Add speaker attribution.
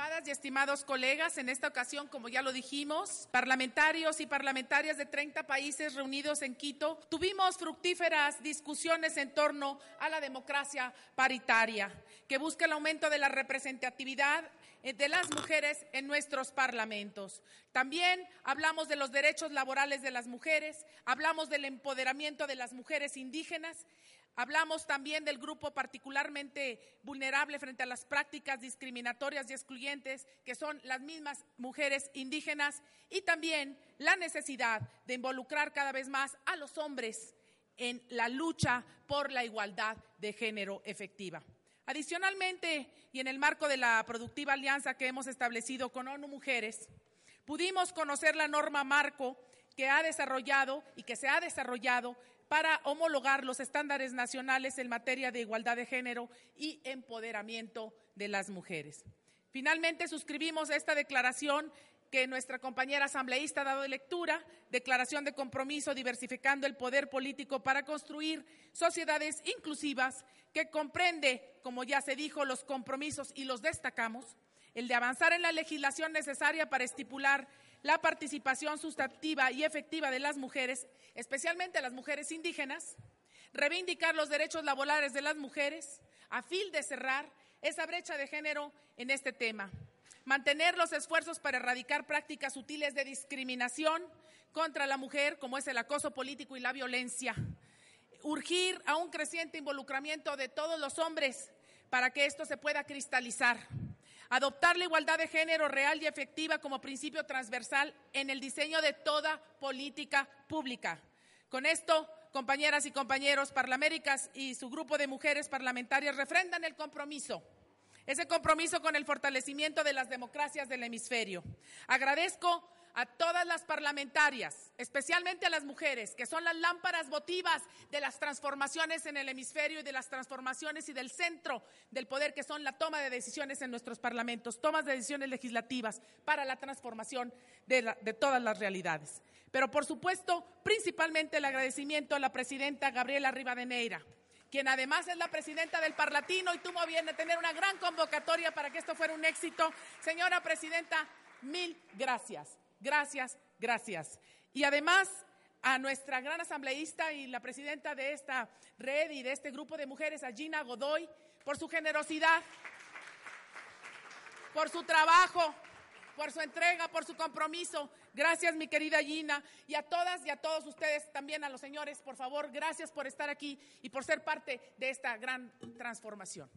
Speaker 1: Estimadas y estimados colegas, en esta ocasión, como ya lo dijimos, parlamentarios y parlamentarias de 30 países reunidos en Quito, tuvimos fructíferas discusiones en torno a la democracia paritaria, que busca el aumento de la representatividad eh, de las mujeres en nuestros parlamentos. También hablamos de los derechos laborales de las mujeres, hablamos del empoderamiento de las mujeres indígenas, Hablamos también del grupo particularmente vulnerable frente a las prácticas discriminatorias y excluyentes, que son las mismas mujeres indígenas, y también la necesidad de involucrar cada vez más a los hombres en la lucha por la igualdad de género efectiva. Adicionalmente, y en el marco de la productiva alianza que hemos establecido con ONU Mujeres, pudimos conocer la norma marco que ha desarrollado y que se ha desarrollado para homologar los estándares nacionales en materia de igualdad de género y empoderamiento de las mujeres. Finalmente, suscribimos esta declaración que nuestra compañera asambleísta ha dado de lectura, declaración de compromiso diversificando el poder político para construir sociedades inclusivas que comprende, como ya se dijo, los compromisos y los destacamos, el de avanzar en la legislación necesaria para estipular la participación sustantiva y efectiva de las mujeres, especialmente las mujeres indígenas, reivindicar los derechos laborales de las mujeres a fin de cerrar esa brecha de género en este tema, mantener los esfuerzos para erradicar prácticas sutiles de discriminación contra la mujer, como es el acoso político y la violencia, urgir a un creciente involucramiento de todos los hombres para que esto se pueda cristalizar Adoptar la igualdad de género real y efectiva como principio transversal en el diseño de toda política pública. Con esto, compañeras y compañeros parlamentarias y su grupo de mujeres parlamentarias refrendan el compromiso ese compromiso con el fortalecimiento de las democracias del hemisferio. Agradezco a todas las parlamentarias, especialmente a las mujeres, que son las lámparas votivas de las transformaciones en el hemisferio y de las transformaciones y del centro del poder, que son la toma de decisiones en nuestros parlamentos, tomas de decisiones legislativas para la transformación de, todas las realidades. Pero, por supuesto, principalmente el agradecimiento a la presidenta Gabriela Rivadeneira quien además es la presidenta del Parlatino y tuvo bien de tener una gran convocatoria para que esto fuera un éxito. Señora presidenta, mil gracias. Gracias, gracias. Y además a nuestra gran asambleísta y la presidenta de esta red y de este grupo de mujeres, a Gina Godoy, por su generosidad, por su trabajo, por su entrega, por su compromiso. Gracias, mi querida Gina. Y a todas y a todos ustedes, también a los señores, por favor, gracias por estar aquí y por ser parte de esta gran transformación.